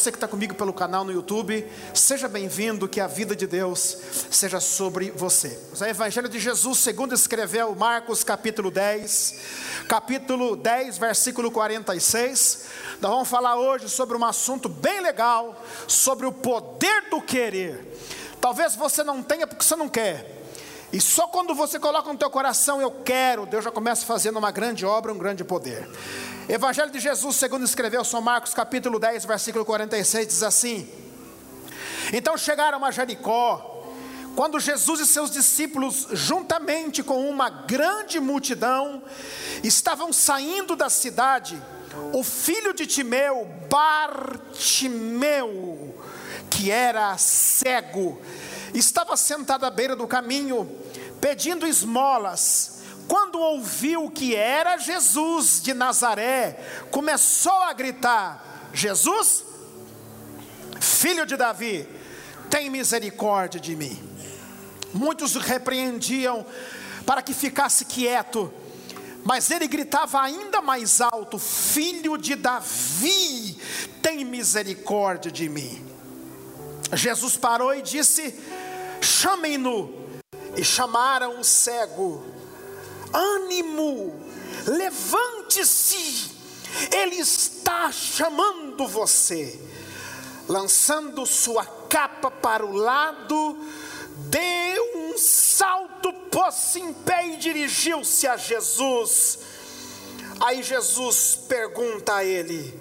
Você que está comigo pelo canal no YouTube, seja bem-vindo, que a vida de Deus seja sobre você. O Evangelho de Jesus, segundo escreveu Marcos capítulo 10, capítulo 10, versículo 46. Nós vamos falar hoje sobre um assunto bem legal, sobre o poder do querer. Talvez você não tenha porque você não quer. E só quando você coloca no teu coração, eu quero, Deus já começa fazendo uma grande obra, um grande poder. Evangelho de Jesus, segundo escreveu São Marcos, capítulo 10, versículo 46, diz assim: Então chegaram a Jericó, quando Jesus e seus discípulos, juntamente com uma grande multidão, estavam saindo da cidade, o filho de Timeu, Bartimeu, que era cego, estava sentado à beira do caminho, pedindo esmolas. Quando ouviu que era Jesus de Nazaré, começou a gritar: Jesus, filho de Davi, tem misericórdia de mim. Muitos repreendiam para que ficasse quieto, mas ele gritava ainda mais alto: Filho de Davi, tem misericórdia de mim. Jesus parou e disse: Chamem-no. E chamaram o cego ânimo, levante-se, Ele está chamando você. Lançando sua capa para o lado, deu um salto, pôs-se em pé e dirigiu-se a Jesus. Aí Jesus pergunta a ele: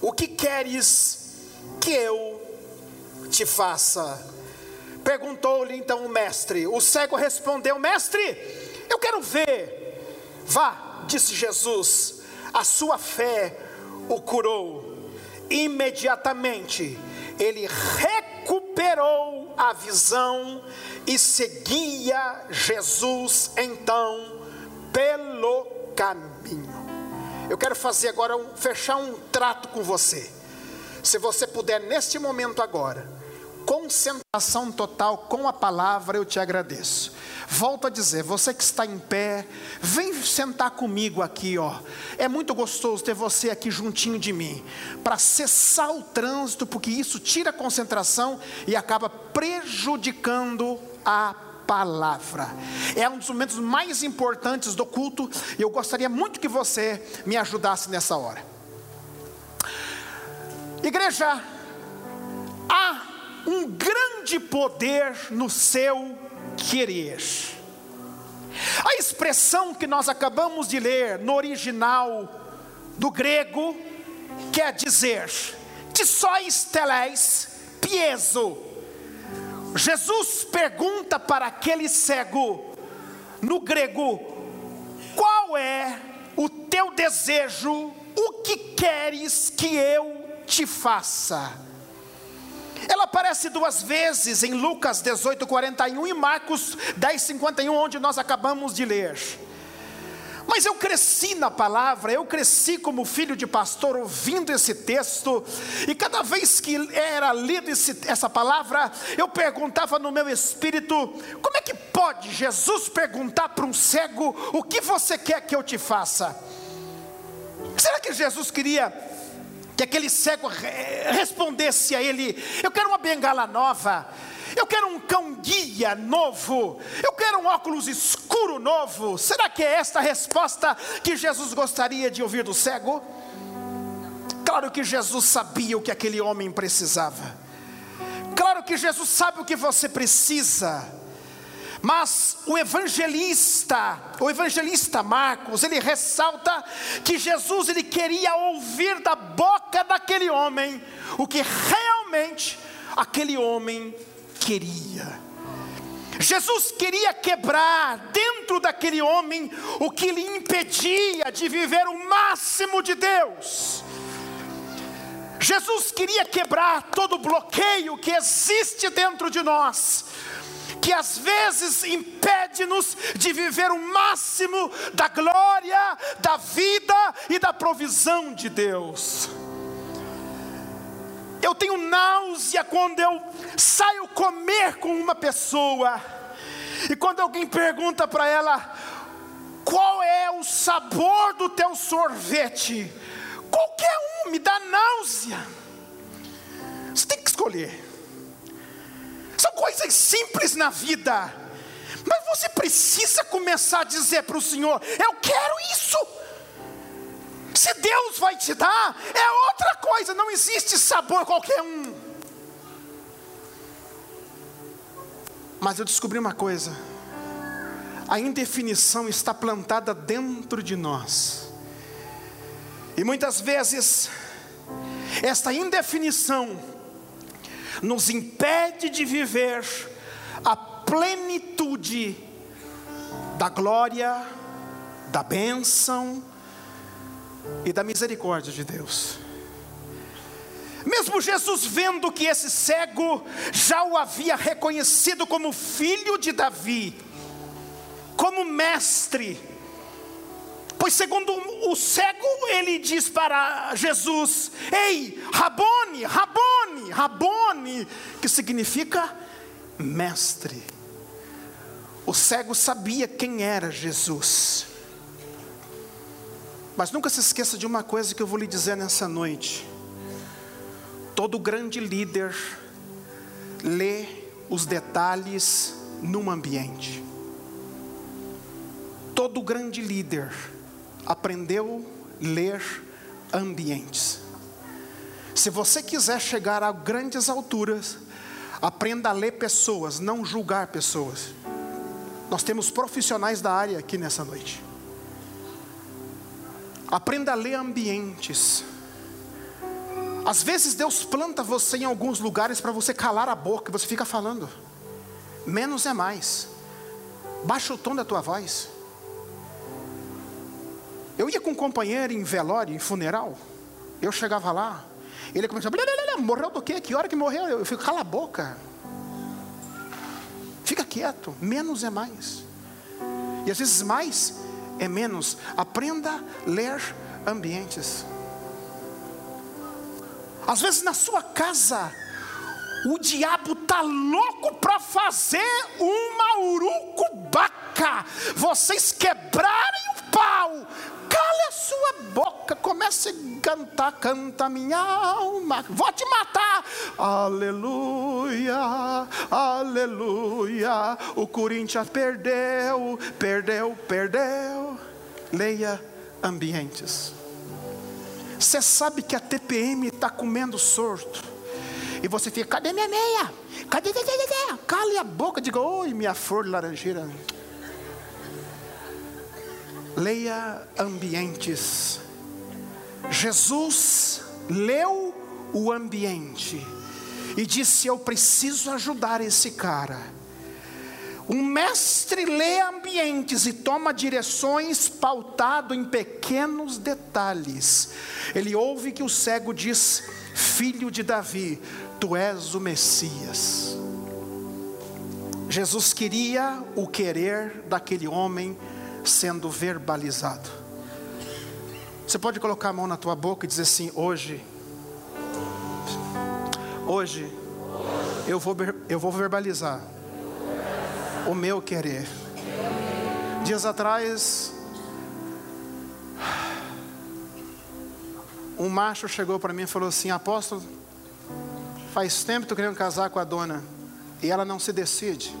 O que queres que eu te faça? Perguntou-lhe então o mestre. O cego respondeu: Mestre, eu quero ver. Vá, disse Jesus, a sua fé o curou. Imediatamente ele recuperou a visão e seguia Jesus então pelo caminho. Eu quero fazer agora um, fechar um trato com você. Se você puder neste momento agora, concentração total com a palavra, eu te agradeço. Volto a dizer, você que está em pé, vem sentar comigo aqui, ó. É muito gostoso ter você aqui juntinho de mim, para cessar o trânsito, porque isso tira a concentração e acaba prejudicando a palavra. É um dos momentos mais importantes do culto e eu gostaria muito que você me ajudasse nessa hora. Igreja, há um grande poder no seu querer. A expressão que nós acabamos de ler no original do grego quer dizer tissois teles piezo. Jesus pergunta para aquele cego no grego: qual é o teu desejo? O que queres que eu te faça? Ela aparece duas vezes em Lucas 18, 41 e Marcos 10, 51, onde nós acabamos de ler. Mas eu cresci na palavra, eu cresci como filho de pastor ouvindo esse texto, e cada vez que era lido esse, essa palavra, eu perguntava no meu espírito: como é que pode Jesus perguntar para um cego o que você quer que eu te faça? Será que Jesus queria que aquele cego respondesse a ele: Eu quero uma bengala nova, eu quero um cão guia novo, eu quero um óculos escuro novo. Será que é esta a resposta que Jesus gostaria de ouvir do cego? Claro que Jesus sabia o que aquele homem precisava, claro que Jesus sabe o que você precisa. Mas o evangelista, o evangelista Marcos, ele ressalta que Jesus ele queria ouvir da boca daquele homem o que realmente aquele homem queria. Jesus queria quebrar dentro daquele homem o que lhe impedia de viver o máximo de Deus. Jesus queria quebrar todo o bloqueio que existe dentro de nós que às vezes impede-nos de viver o máximo da glória, da vida e da provisão de Deus. Eu tenho náusea quando eu saio comer com uma pessoa, e quando alguém pergunta para ela, qual é o sabor do teu sorvete? Qualquer um me dá náusea. escolher. São coisas simples na vida. Mas você precisa começar a dizer para o Senhor: Eu quero isso. Se Deus vai te dar, é outra coisa, não existe sabor qualquer um. Mas eu descobri uma coisa: a indefinição está plantada dentro de nós, e muitas vezes, esta indefinição nos impede de viver a plenitude da glória, da bênção, e da misericórdia de Deus. Mesmo Jesus vendo que esse cego já o havia reconhecido como filho de Davi, como mestre, pois segundo o cego ele diz para Jesus: Ei, Rabone, Rabone, Rabone, que significa mestre. O cego sabia quem era Jesus. Mas nunca se esqueça de uma coisa que eu vou lhe dizer nessa noite. Todo grande líder lê os detalhes num ambiente. Todo grande líder aprendeu a ler ambientes. Se você quiser chegar a grandes alturas, aprenda a ler pessoas, não julgar pessoas. Nós temos profissionais da área aqui nessa noite. Aprenda a ler ambientes. Às vezes Deus planta você em alguns lugares para você calar a boca e você fica falando. Menos é mais. Baixa o tom da tua voz. Eu ia com um companheiro em velório, em funeral. Eu chegava lá, ele começava, morreu do quê? Que hora que morreu? Eu fico, cala a boca. Fica quieto, menos é mais. E às vezes mais é menos. Aprenda a ler ambientes. Às vezes na sua casa, o diabo tá louco para fazer uma urucubaca. Vocês quebrarem o pau. Sua boca, comece a cantar, canta minha alma, vou te matar. Aleluia, aleluia. O Corinthians perdeu, perdeu, perdeu. Leia ambientes. Você sabe que a TPM está comendo sorto. E você fica, cadê minha meia? Cadê, cadê, cadê? Cale a boca, diga, oi, minha flor laranjeira. Leia ambientes. Jesus leu o ambiente e disse: Eu preciso ajudar esse cara. Um mestre lê ambientes e toma direções pautado em pequenos detalhes. Ele ouve que o cego diz: Filho de Davi, tu és o Messias. Jesus queria o querer daquele homem sendo verbalizado. Você pode colocar a mão na tua boca e dizer assim: hoje, hoje, eu vou, eu vou verbalizar o meu querer. Dias atrás, um macho chegou para mim e falou assim: Apóstolo, faz tempo que eu querendo casar com a dona e ela não se decide.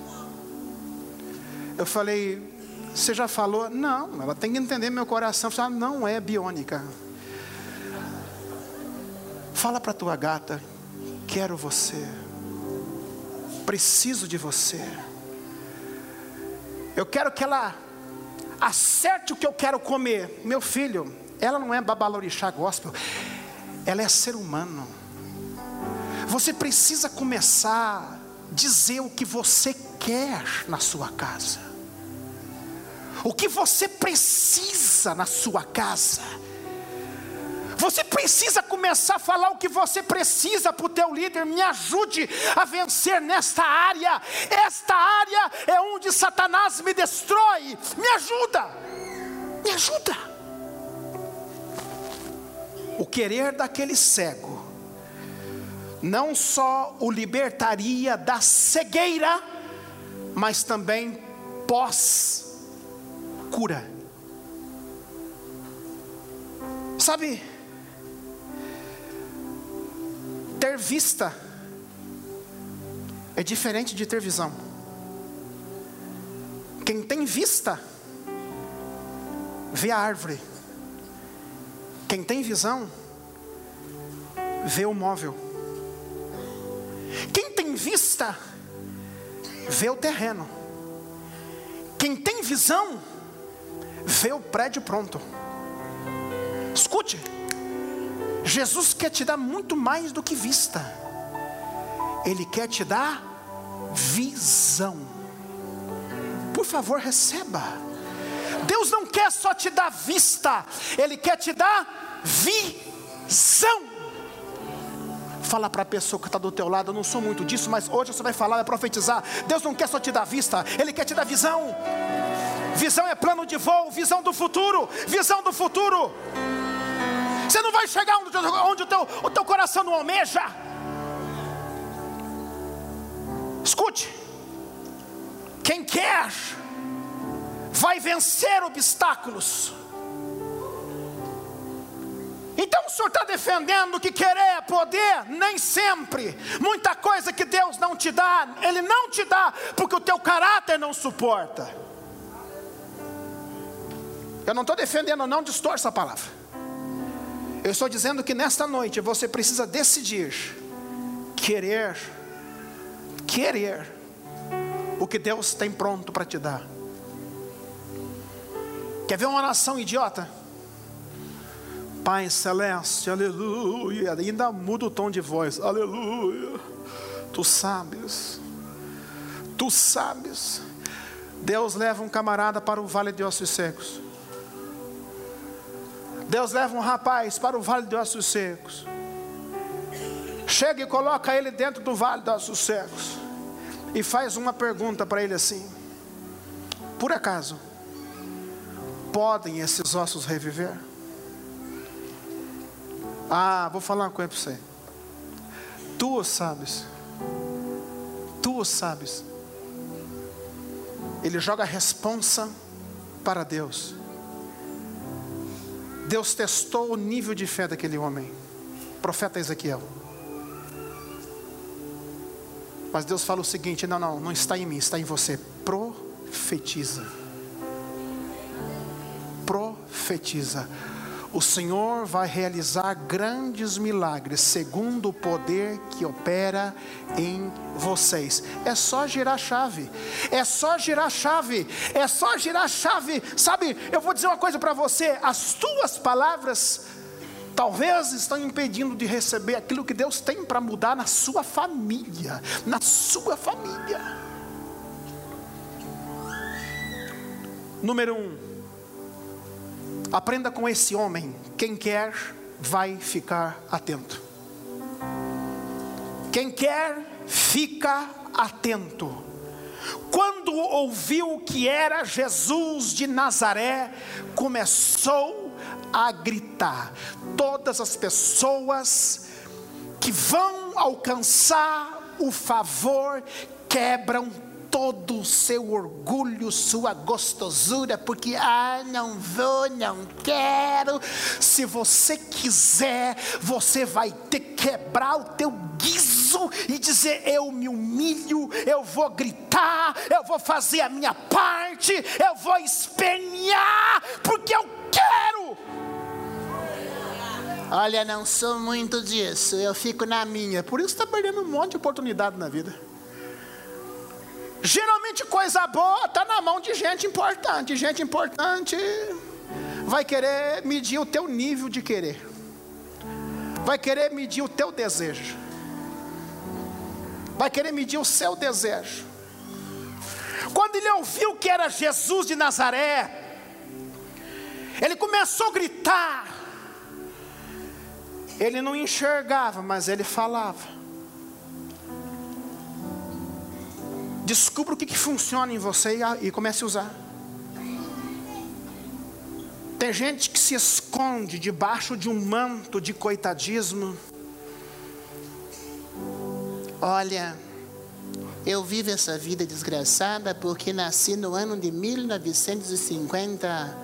Eu falei, você já falou? Não, ela tem que entender meu coração. Ela não é biônica. Fala para tua gata, quero você. Preciso de você. Eu quero que ela acerte o que eu quero comer. Meu filho, ela não é babalorixá gospel. Ela é ser humano. Você precisa começar a dizer o que você quer na sua casa o que você precisa na sua casa. Você precisa começar a falar o que você precisa para o teu líder. Me ajude a vencer nesta área. Esta área é onde Satanás me destrói. Me ajuda. Me ajuda. O querer daquele cego não só o libertaria da cegueira, mas também pós cura. Sabe, ter vista é diferente de ter visão. Quem tem vista, vê a árvore. Quem tem visão, vê o móvel. Quem tem vista, vê o terreno. Quem tem visão, vê o prédio pronto. Escute, Jesus quer te dar muito mais do que vista, Ele quer te dar visão. Por favor, receba. Deus não quer só te dar vista, Ele quer te dar visão. Fala para a pessoa que está do teu lado, eu não sou muito disso, mas hoje você vai falar, vai profetizar. Deus não quer só te dar vista, Ele quer te dar visão. Visão plano de voo, visão do futuro, visão do futuro. Você não vai chegar onde, onde o, teu, o teu coração não almeja. Escute, quem quer, vai vencer obstáculos. Então o senhor está defendendo que querer é poder? Nem sempre. Muita coisa que Deus não te dá, Ele não te dá, porque o teu caráter não suporta. Eu não estou defendendo, não distorça a palavra. Eu estou dizendo que nesta noite você precisa decidir, querer, querer o que Deus tem pronto para te dar. Quer ver uma nação idiota? Pai celeste, aleluia. Ainda muda o tom de voz, aleluia. Tu sabes, tu sabes. Deus leva um camarada para o vale de ossos secos. Deus leva um rapaz para o vale de ossos secos. Chega e coloca ele dentro do vale de ossos secos. E faz uma pergunta para ele assim: Por acaso, podem esses ossos reviver? Ah, vou falar uma coisa para você. Tu o sabes. Tu o sabes. Ele joga a responsa para Deus. Deus testou o nível de fé daquele homem. Profeta Ezequiel. Mas Deus fala o seguinte: não, não, não está em mim, está em você. Profetiza. Profetiza o Senhor vai realizar grandes milagres, segundo o poder que opera em vocês. É só girar a chave, é só girar a chave, é só girar a chave. Sabe, eu vou dizer uma coisa para você: as tuas palavras talvez estão impedindo de receber aquilo que Deus tem para mudar na sua família, na sua família. Número um, Aprenda com esse homem. Quem quer, vai ficar atento. Quem quer, fica atento. Quando ouviu que era Jesus de Nazaré, começou a gritar. Todas as pessoas que vão alcançar o favor quebram todo o seu orgulho, sua gostosura, porque, ah, não vou, não quero. Se você quiser, você vai ter que quebrar o teu guiso e dizer: Eu me humilho, eu vou gritar, eu vou fazer a minha parte, eu vou espernear, porque eu quero. Olha, não sou muito disso, eu fico na minha. Por isso está perdendo um monte de oportunidade na vida. Geralmente coisa boa está na mão de gente importante. Gente importante vai querer medir o teu nível de querer. Vai querer medir o teu desejo. Vai querer medir o seu desejo. Quando ele ouviu que era Jesus de Nazaré, ele começou a gritar. Ele não enxergava, mas ele falava. Descubra o que, que funciona em você e, e comece a usar. Tem gente que se esconde debaixo de um manto de coitadismo. Olha, eu vivo essa vida desgraçada porque nasci no ano de 1950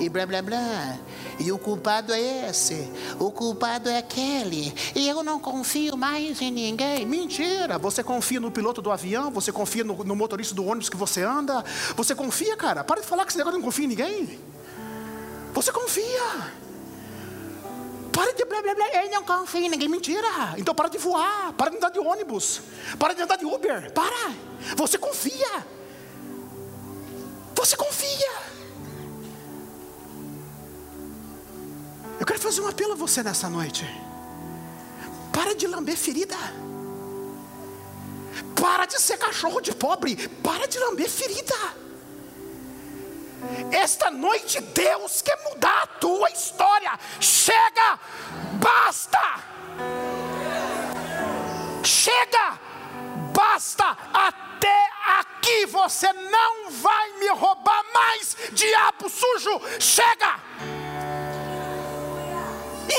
e blá blá blá. E o culpado é esse, o culpado é aquele, e eu não confio mais em ninguém. Mentira! Você confia no piloto do avião, você confia no, no motorista do ônibus que você anda, você confia, cara. Para de falar que esse negócio não confia em ninguém. Você confia. Para de blá blá blá, eu não confio em ninguém. Mentira. Então para de voar, para de andar de ônibus, para de andar de Uber. Para. Você confia. Você confia. Eu quero fazer um apelo a você nessa noite. Para de lamber ferida. Para de ser cachorro de pobre. Para de lamber ferida. Esta noite Deus quer mudar a tua história. Chega, basta. Chega, basta. Até aqui você não vai me roubar mais, diabo sujo. Chega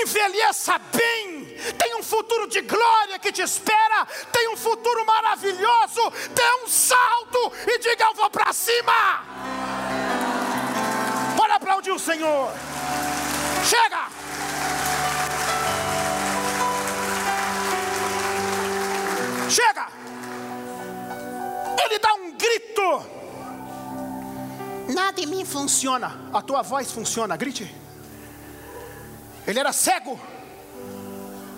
envelheça bem, tem um futuro de glória que te espera, tem um futuro maravilhoso, dê um salto e diga: Eu vou para cima. Bora aplaudir o Senhor. Chega. Chega. Ele dá um grito. Nada em mim funciona. A tua voz funciona. Grite. Ele era cego,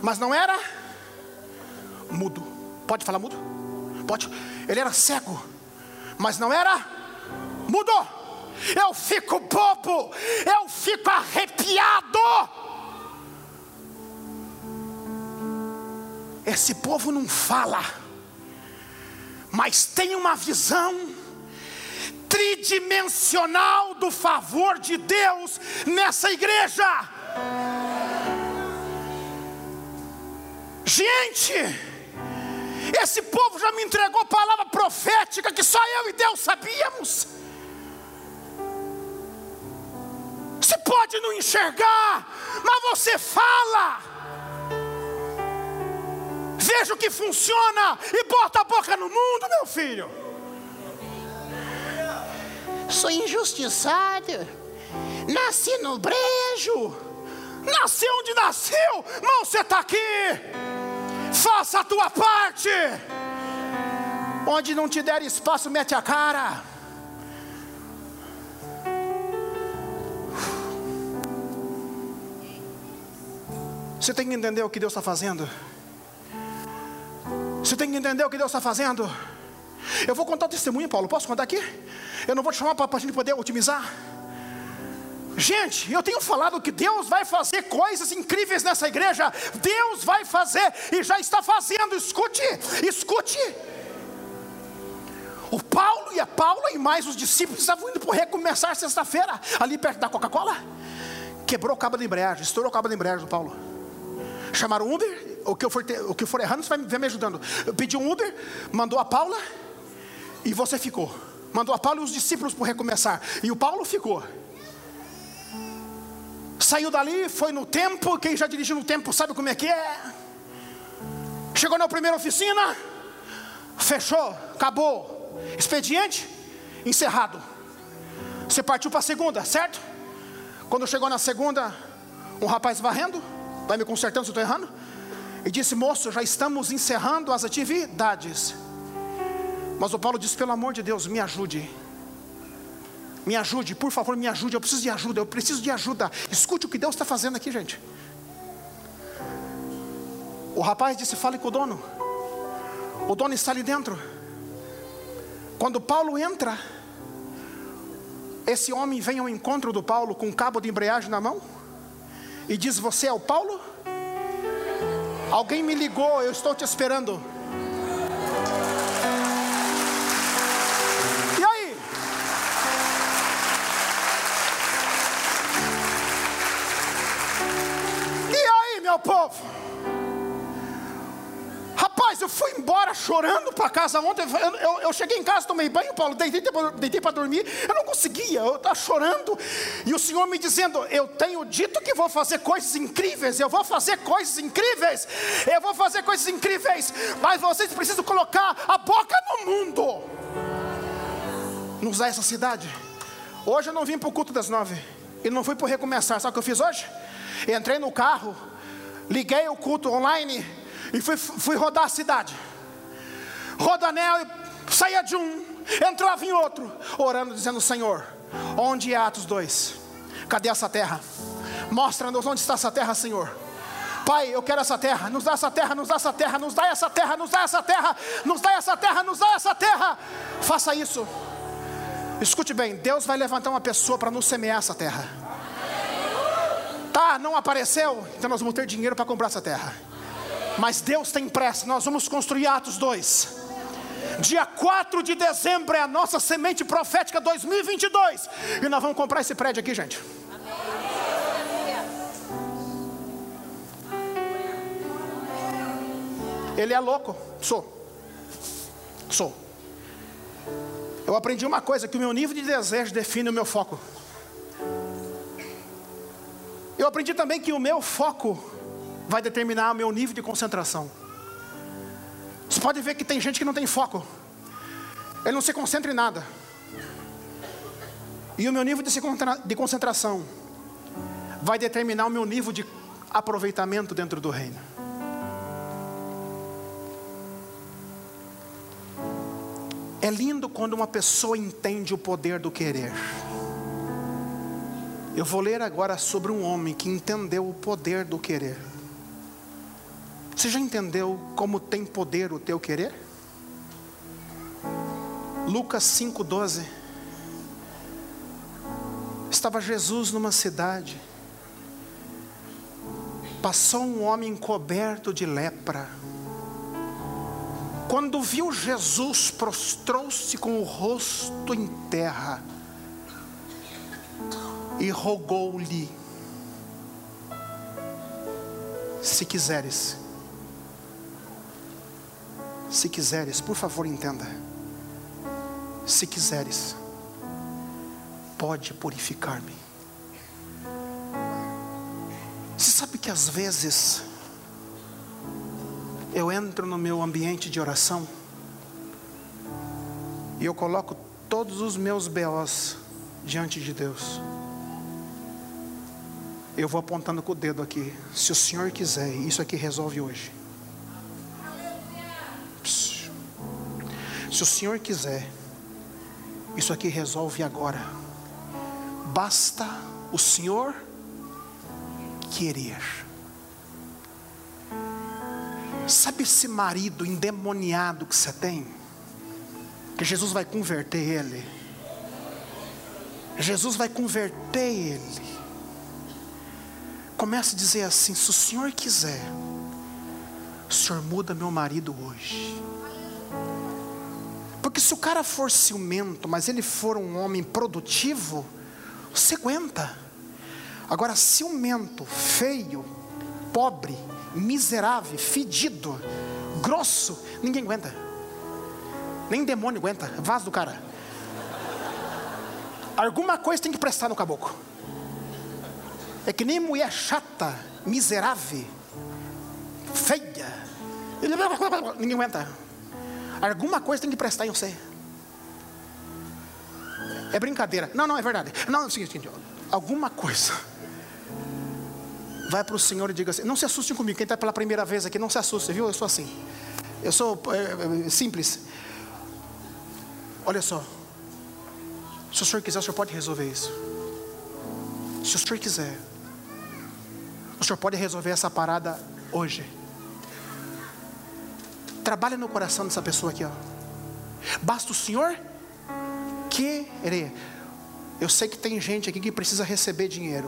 mas não era mudo. Pode falar mudo? Pode. Ele era cego, mas não era mudo. Eu fico bobo, eu fico arrepiado. Esse povo não fala, mas tem uma visão tridimensional do favor de Deus nessa igreja. Gente, esse povo já me entregou palavra profética que só eu e Deus sabíamos. Você pode não enxergar, mas você fala. Veja o que funciona e bota a boca no mundo, meu filho. Sou injustiçado, nasci no brejo. Nasceu onde nasceu, mas você está aqui. Faça a tua parte. Onde não te der espaço, mete a cara. Você tem que entender o que Deus está fazendo. Você tem que entender o que Deus está fazendo. Eu vou contar o testemunho, Paulo. Posso contar aqui? Eu não vou te chamar para a gente poder otimizar. Gente, eu tenho falado que Deus vai fazer coisas incríveis nessa igreja. Deus vai fazer e já está fazendo. Escute, escute. O Paulo e a Paula e mais os discípulos estavam indo para recomeçar sexta-feira, ali perto da Coca-Cola. Quebrou o cabo da embreagem, estourou o cabo da embreagem do Paulo. Chamaram o Uber, o que eu for, ter, o que for errando, você vai me ajudando. Eu pedi um Uber, mandou a Paula e você ficou. Mandou a Paula e os discípulos para recomeçar. E o Paulo ficou. Saiu dali, foi no tempo. Quem já dirigiu no tempo sabe como é que é. Chegou na primeira oficina, fechou, acabou. Expediente encerrado. Você partiu para a segunda, certo? Quando chegou na segunda, um rapaz varrendo, vai me consertando se eu estou errando, e disse: Moço, já estamos encerrando as atividades. Mas o Paulo disse: Pelo amor de Deus, me ajude. Me ajude, por favor, me ajude. Eu preciso de ajuda, eu preciso de ajuda. Escute o que Deus está fazendo aqui, gente. O rapaz disse: Fale com o dono. O dono está ali dentro. Quando Paulo entra, esse homem vem ao encontro do Paulo com um cabo de embreagem na mão e diz: Você é o Paulo? Alguém me ligou, eu estou te esperando. Chorando para casa ontem. Eu, eu, cheguei em casa, tomei banho, Paulo, deitei, deitei para dormir. Eu não conseguia, eu estava chorando. E o Senhor me dizendo: Eu tenho dito que vou fazer coisas incríveis. Eu vou fazer coisas incríveis. Eu vou fazer coisas incríveis. Mas vocês precisam colocar a boca no mundo. Nos dá essa cidade. Hoje eu não vim para o culto das nove. E não fui por recomeçar. Sabe o que eu fiz hoje? Entrei no carro, liguei o culto online e fui, fui rodar a cidade. Rodanel saía de um, entrava em outro, orando, dizendo: Senhor, onde é Atos 2? Cadê essa terra? Mostra-nos onde está essa terra, Senhor. Pai, eu quero essa terra, nos dá essa terra, nos dá essa terra, nos dá essa terra, nos dá essa terra, nos dá essa terra, nos dá essa terra. Faça isso. Escute bem, Deus vai levantar uma pessoa para nos semear essa terra. Tá, não apareceu, então nós vamos ter dinheiro para comprar essa terra. Mas Deus tem pressa, nós vamos construir Atos 2. Dia 4 de dezembro é a nossa semente profética 2022. E nós vamos comprar esse prédio aqui, gente. Ele é louco? Sou. Sou. Eu aprendi uma coisa: que o meu nível de desejo define o meu foco. Eu aprendi também que o meu foco vai determinar o meu nível de concentração. Você pode ver que tem gente que não tem foco, ele não se concentra em nada. E o meu nível de concentração vai determinar o meu nível de aproveitamento dentro do reino. É lindo quando uma pessoa entende o poder do querer. Eu vou ler agora sobre um homem que entendeu o poder do querer. Você já entendeu como tem poder o teu querer? Lucas 5,12. Estava Jesus numa cidade. Passou um homem coberto de lepra quando viu Jesus, prostrou-se com o rosto em terra e rogou-lhe: Se quiseres, se quiseres, por favor, entenda. Se quiseres, pode purificar-me. Você sabe que às vezes eu entro no meu ambiente de oração e eu coloco todos os meus BOs diante de Deus. Eu vou apontando com o dedo aqui. Se o Senhor quiser, isso aqui resolve hoje. O Senhor quiser, isso aqui resolve agora. Basta o Senhor querer. Sabe esse marido endemoniado que você tem? Que Jesus vai converter ele. Jesus vai converter ele. Comece a dizer assim: se o Senhor quiser, o Senhor muda meu marido hoje. Porque se o cara for ciumento, mas ele for um homem produtivo, você aguenta. Agora, ciumento, feio, pobre, miserável, fedido, grosso, ninguém aguenta. Nem demônio aguenta, vaso do cara. Alguma coisa tem que prestar no caboclo. É que nem mulher chata, miserável, feia. Ninguém aguenta. Alguma coisa tem que prestar em você. É brincadeira. Não, não, é verdade. Não, é o seguinte, alguma coisa vai para o Senhor e diga assim: não se assustem comigo, quem está pela primeira vez aqui, não se assuste, viu? Eu sou assim, eu sou é, simples. Olha só, se o Senhor quiser, o Senhor pode resolver isso. Se o Senhor quiser, o Senhor pode resolver essa parada hoje. Trabalhe no coração dessa pessoa aqui, ó. Basta o Senhor querer. Eu sei que tem gente aqui que precisa receber dinheiro.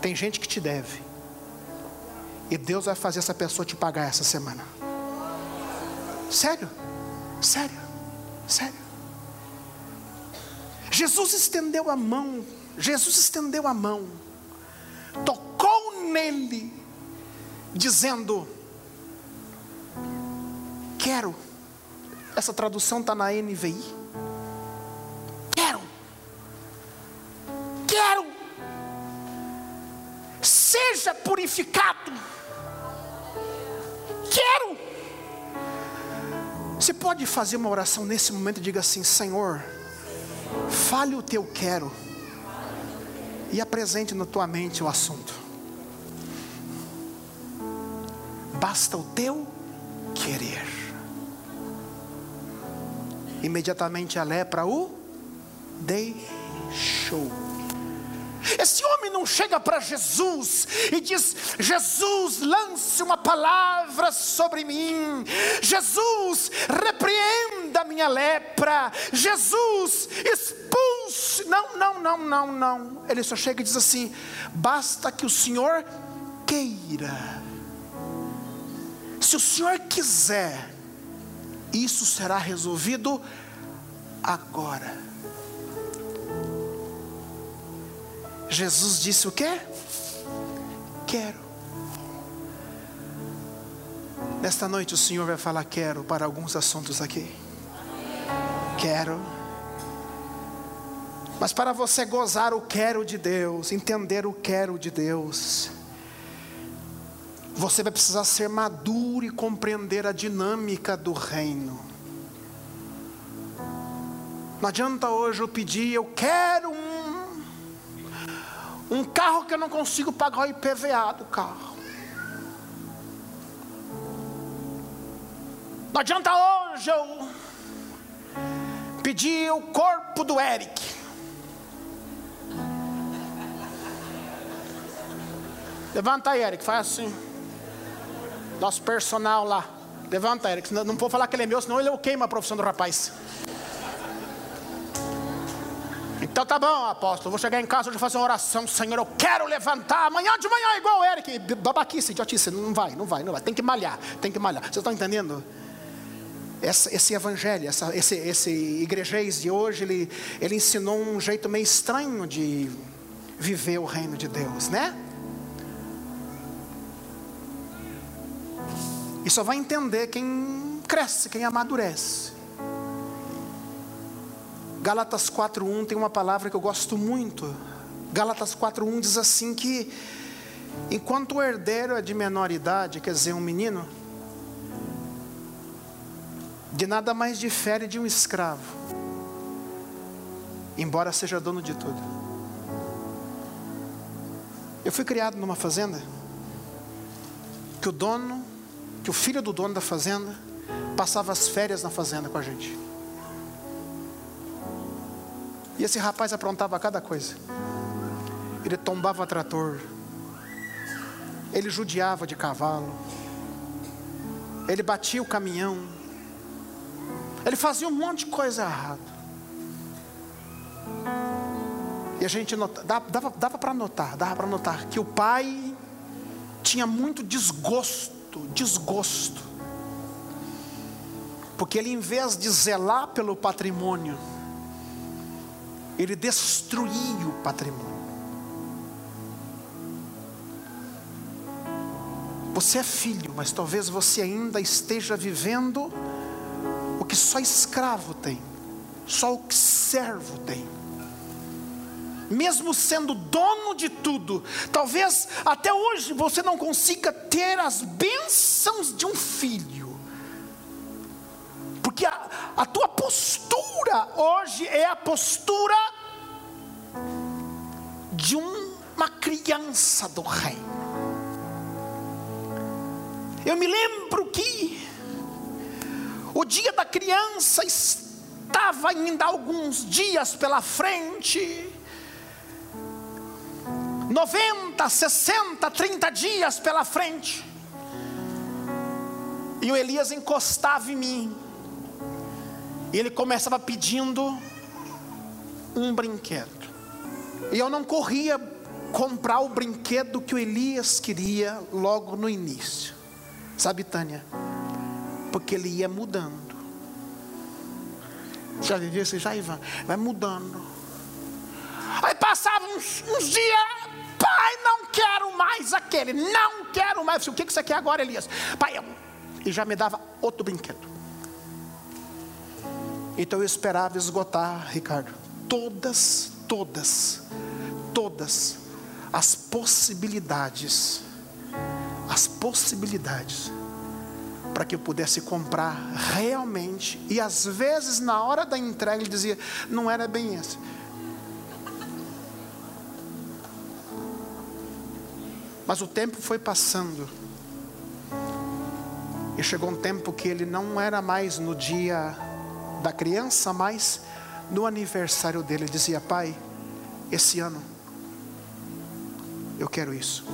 Tem gente que te deve. E Deus vai fazer essa pessoa te pagar essa semana. Sério? Sério? Sério? Jesus estendeu a mão. Jesus estendeu a mão. Tocou nele, dizendo: Quero. Essa tradução está na NVI. seja purificado. Quero. Você pode fazer uma oração nesse momento e diga assim: Senhor, fale o teu quero e apresente na tua mente o assunto. Basta o teu querer. Imediatamente a lepra o deixou. Esse homem não chega para Jesus e diz: Jesus, lance uma palavra sobre mim. Jesus, repreenda a minha lepra. Jesus, expulse. Não, não, não, não, não. Ele só chega e diz assim: basta que o Senhor queira. Se o Senhor quiser, isso será resolvido agora. Jesus disse o quê? Quero. Nesta noite o Senhor vai falar quero para alguns assuntos aqui. Quero. Mas para você gozar o quero de Deus, entender o quero de Deus, você vai precisar ser maduro e compreender a dinâmica do reino. Não adianta hoje eu pedir, eu quero um um carro que eu não consigo pagar o IPVA do carro. Não adianta hoje eu pedir o corpo do Eric. Levanta aí, Eric, faz assim. Nosso personal lá. Levanta, Eric. Não vou falar que ele é meu, senão ele queima a profissão do rapaz. Então tá bom, apóstolo, vou chegar em casa hoje fazer uma oração, Senhor, eu quero levantar amanhã de manhã igual o Eric, babaquice, idiotice, não vai, não vai, não vai, tem que malhar, tem que malhar. Vocês estão entendendo? Esse, esse evangelho, essa, esse, esse igrejês de hoje, ele, ele ensinou um jeito meio estranho de viver o reino de Deus, né? E só vai entender quem cresce, quem amadurece. Gálatas 4:1 tem uma palavra que eu gosto muito. Gálatas 4:1 diz assim que enquanto o herdeiro é de menor idade, quer dizer, um menino, de nada mais difere de um escravo, embora seja dono de tudo. Eu fui criado numa fazenda que o dono, que o filho do dono da fazenda passava as férias na fazenda com a gente. E esse rapaz aprontava cada coisa. Ele tombava trator. Ele judiava de cavalo. Ele batia o caminhão. Ele fazia um monte de coisa errada. E a gente dava, dava para notar, dava para notar que o pai tinha muito desgosto, desgosto. Porque ele, em vez de zelar pelo patrimônio, ele destruía o patrimônio. Você é filho, mas talvez você ainda esteja vivendo o que só escravo tem, só o que servo tem. Mesmo sendo dono de tudo, talvez até hoje você não consiga ter as bênçãos de um filho, porque a, a tua postura hoje é a postura de uma criança do reino. Eu me lembro que o dia da criança estava ainda alguns dias pela frente. 90, 60, 30 dias pela frente. E o Elias encostava em mim. E ele começava pedindo um brinquedo. E eu não corria comprar o brinquedo que o Elias queria logo no início. Sabe, Tânia? Porque ele ia mudando. Já isso já, Ivan? Vai mudando. Aí passava uns, uns dias, pai, não quero mais aquele, não quero mais. O que você quer agora, Elias? Pai, eu... e já me dava outro brinquedo. Então eu esperava esgotar, Ricardo, todas, todas, todas as possibilidades, as possibilidades, para que eu pudesse comprar realmente, e às vezes na hora da entrega ele dizia: não era bem esse. Mas o tempo foi passando. E chegou um tempo que ele não era mais no dia da criança, mas no aniversário dele. Ele dizia: Pai, esse ano eu quero isso.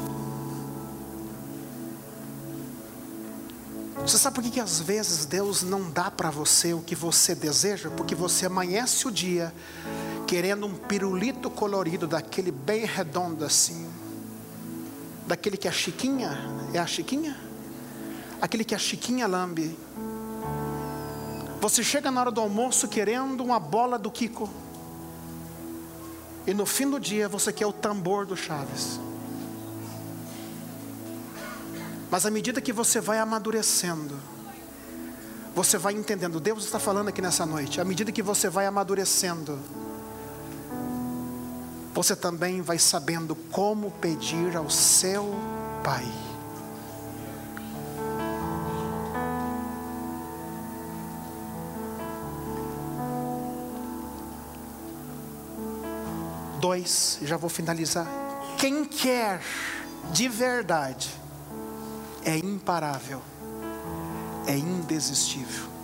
Você sabe por que, que às vezes Deus não dá para você o que você deseja? Porque você amanhece o dia querendo um pirulito colorido daquele bem redondo assim. Daquele que a Chiquinha, é a Chiquinha? Aquele que a Chiquinha lambe. Você chega na hora do almoço querendo uma bola do Kiko. E no fim do dia você quer o tambor do Chaves. Mas à medida que você vai amadurecendo, você vai entendendo. Deus está falando aqui nessa noite. À medida que você vai amadurecendo, você também vai sabendo como pedir ao seu Pai. Dois, já vou finalizar. Quem quer de verdade é imparável, é indesistível.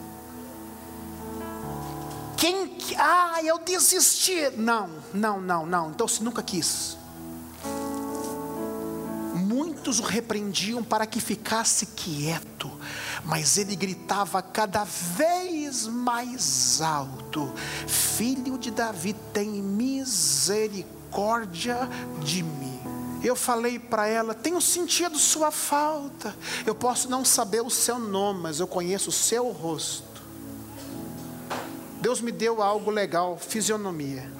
Quem, ah, eu desisti. Não, não, não, não. Então você nunca quis. Muitos o repreendiam para que ficasse quieto, mas ele gritava cada vez mais alto: Filho de Davi, tem misericórdia de mim. Eu falei para ela: tenho sentido sua falta. Eu posso não saber o seu nome, mas eu conheço o seu rosto. Deus me deu algo legal, fisionomia.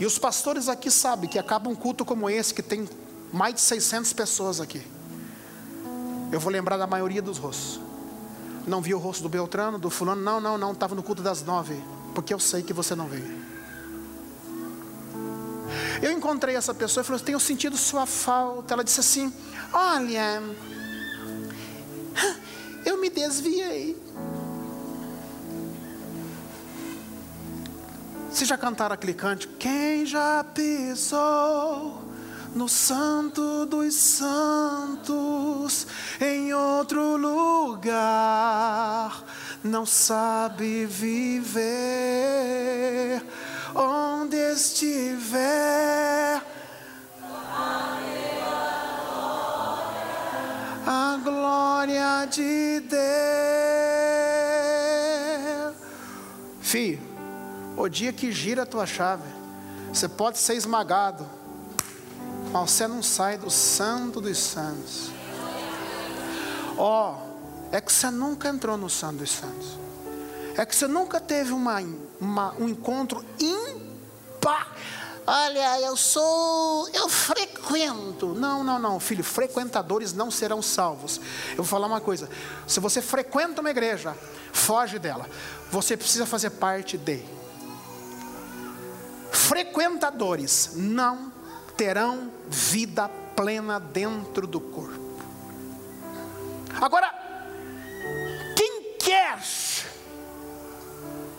E os pastores aqui sabem que acaba um culto como esse, que tem mais de 600 pessoas aqui. Eu vou lembrar da maioria dos rostos. Não vi o rosto do Beltrano, do fulano, não, não, não, estava no culto das nove, porque eu sei que você não veio. Eu encontrei essa pessoa e falei: Tenho sentido sua falta. Ela disse assim: Olha, eu me desviei. Vocês já cantaram aquele cântico? Quem já pisou no Santo dos Santos, em outro lugar, não sabe viver onde estiver. Glória de Deus. Filho, o dia que gira a tua chave, você pode ser esmagado, mas você não sai do santo dos santos. Ó, oh, é que você nunca entrou no santo dos santos. É que você nunca teve uma, uma, um encontro ímpar. Olha, eu sou, eu frequento. Não, não, não, filho, frequentadores não serão salvos. Eu vou falar uma coisa: se você frequenta uma igreja, foge dela. Você precisa fazer parte de. Frequentadores não terão vida plena dentro do corpo. Agora, quem quer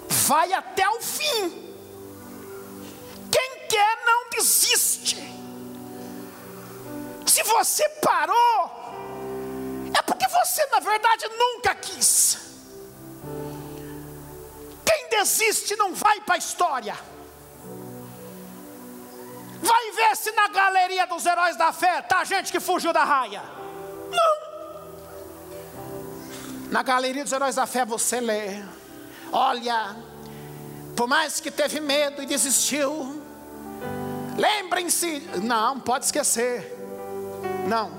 vai até o fim. Desiste. Se você parou, é porque você na verdade nunca quis. Quem desiste não vai para a história. Vai ver se na galeria dos heróis da fé tá gente que fugiu da raia. Não. Na galeria dos heróis da fé você lê. Olha, por mais que teve medo e desistiu, lembrem-se, não, pode esquecer, não.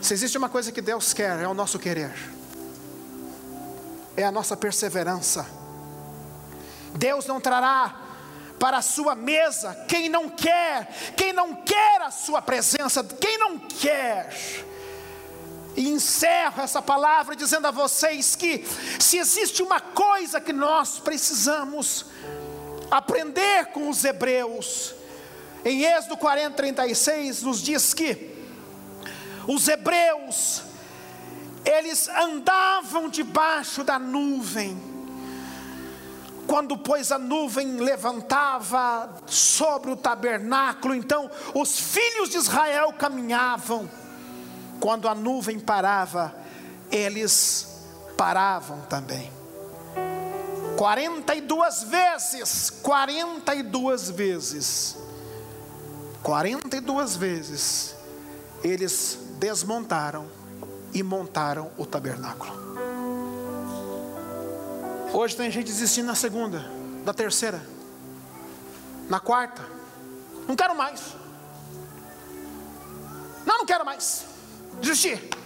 Se existe uma coisa que Deus quer, é o nosso querer, é a nossa perseverança. Deus não trará para a sua mesa quem não quer, quem não quer a sua presença, quem não quer e encerro essa palavra dizendo a vocês que, se existe uma coisa que nós precisamos aprender com os hebreus, em Êxodo 40, 36, nos diz que os hebreus, eles andavam debaixo da nuvem, quando pois a nuvem levantava sobre o tabernáculo, então os filhos de Israel caminhavam. Quando a nuvem parava, eles paravam também. 42 vezes, 42 vezes, 42 vezes, eles desmontaram e montaram o tabernáculo. Hoje tem gente desistindo na segunda, da terceira, na quarta. Não quero mais. Não, não quero mais. Desistir.